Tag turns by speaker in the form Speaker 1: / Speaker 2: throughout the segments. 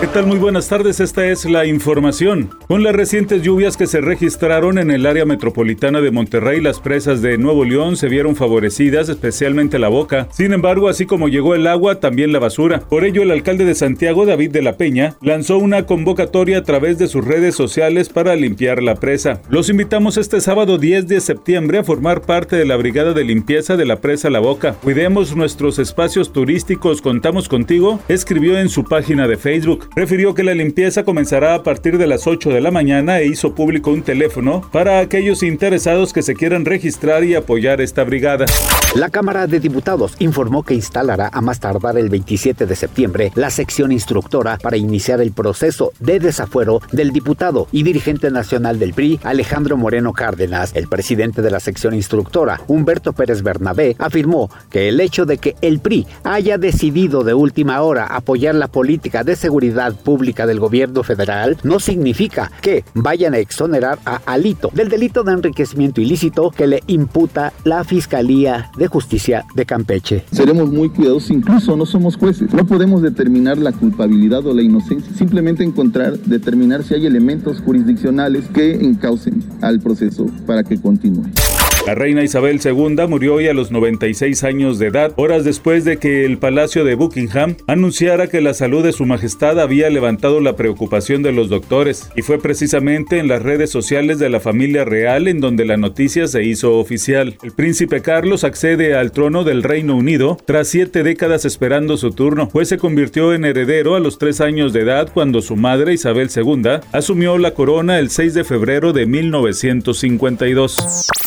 Speaker 1: ¿Qué tal? Muy buenas tardes, esta es la información. Con las recientes lluvias que se registraron en el área metropolitana de Monterrey, las presas de Nuevo León se vieron favorecidas, especialmente la boca. Sin embargo, así como llegó el agua, también la basura. Por ello, el alcalde de Santiago, David de la Peña, lanzó una convocatoria a través de sus redes sociales para limpiar la presa. Los invitamos este sábado 10 de septiembre a formar parte de la brigada de limpieza de la presa La Boca. Cuidemos nuestros espacios turísticos, contamos contigo, escribió en su página de Facebook refirió que la limpieza comenzará a partir de las 8 de la mañana e hizo público un teléfono para aquellos interesados que se quieran registrar y apoyar esta brigada.
Speaker 2: La Cámara de Diputados informó que instalará a más tardar el 27 de septiembre la sección instructora para iniciar el proceso de desafuero del diputado y dirigente nacional del PRI, Alejandro Moreno Cárdenas. El presidente de la sección instructora, Humberto Pérez Bernabé, afirmó que el hecho de que el PRI haya decidido de última hora apoyar la política de seguridad pública del gobierno federal no significa que vayan a exonerar a Alito del delito de enriquecimiento ilícito que le imputa la Fiscalía de Justicia de Campeche.
Speaker 3: Seremos muy cuidadosos, incluso no somos jueces. No podemos determinar la culpabilidad o la inocencia, simplemente encontrar, determinar si hay elementos jurisdiccionales que encaucen al proceso para que continúe.
Speaker 1: La reina Isabel II murió hoy a los 96 años de edad, horas después de que el Palacio de Buckingham anunciara que la salud de su majestad había levantado la preocupación de los doctores, y fue precisamente en las redes sociales de la familia real en donde la noticia se hizo oficial. El príncipe Carlos accede al trono del Reino Unido tras siete décadas esperando su turno, pues se convirtió en heredero a los tres años de edad cuando su madre Isabel II asumió la corona el 6 de febrero de 1952.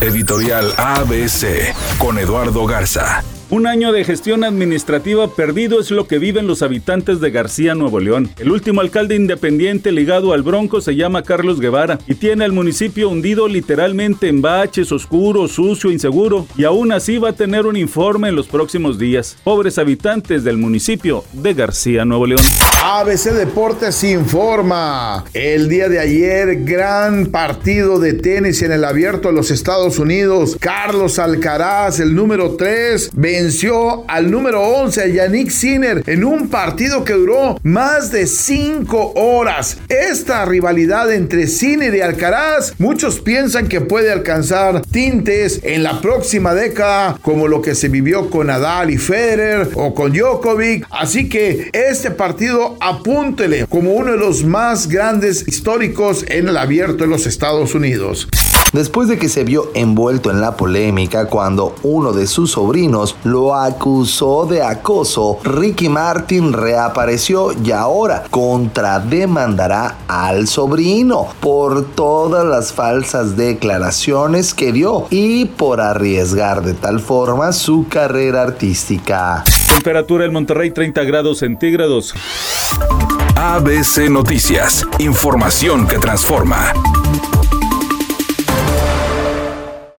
Speaker 4: Editorial ABC con Eduardo Garza.
Speaker 1: Un año de gestión administrativa perdido es lo que viven los habitantes de García, Nuevo León. El último alcalde independiente ligado al Bronco se llama Carlos Guevara y tiene al municipio hundido literalmente en baches, oscuro, sucio, inseguro, y aún así va a tener un informe en los próximos días. Pobres habitantes del municipio de García, Nuevo León.
Speaker 5: ABC Deportes informa. El día de ayer, gran partido de tenis en el abierto de los Estados Unidos. Carlos Alcaraz, el número 3, venció al número 11, Yannick Sinner, en un partido que duró más de 5 horas. Esta rivalidad entre Sinner y Alcaraz, muchos piensan que puede alcanzar tintes en la próxima década, como lo que se vivió con Nadal y Federer o con Djokovic. Así que este partido apúntele como uno de los más grandes históricos en el abierto de los Estados Unidos
Speaker 6: después de que se vio envuelto en la polémica cuando uno de sus sobrinos lo acusó de acoso, Ricky Martin reapareció y ahora contrademandará al sobrino por todas las falsas declaraciones que dio y por arriesgar de tal forma su carrera artística.
Speaker 1: Temperatura en Monterrey 30 grados centígrados.
Speaker 4: ABC Noticias, información que transforma.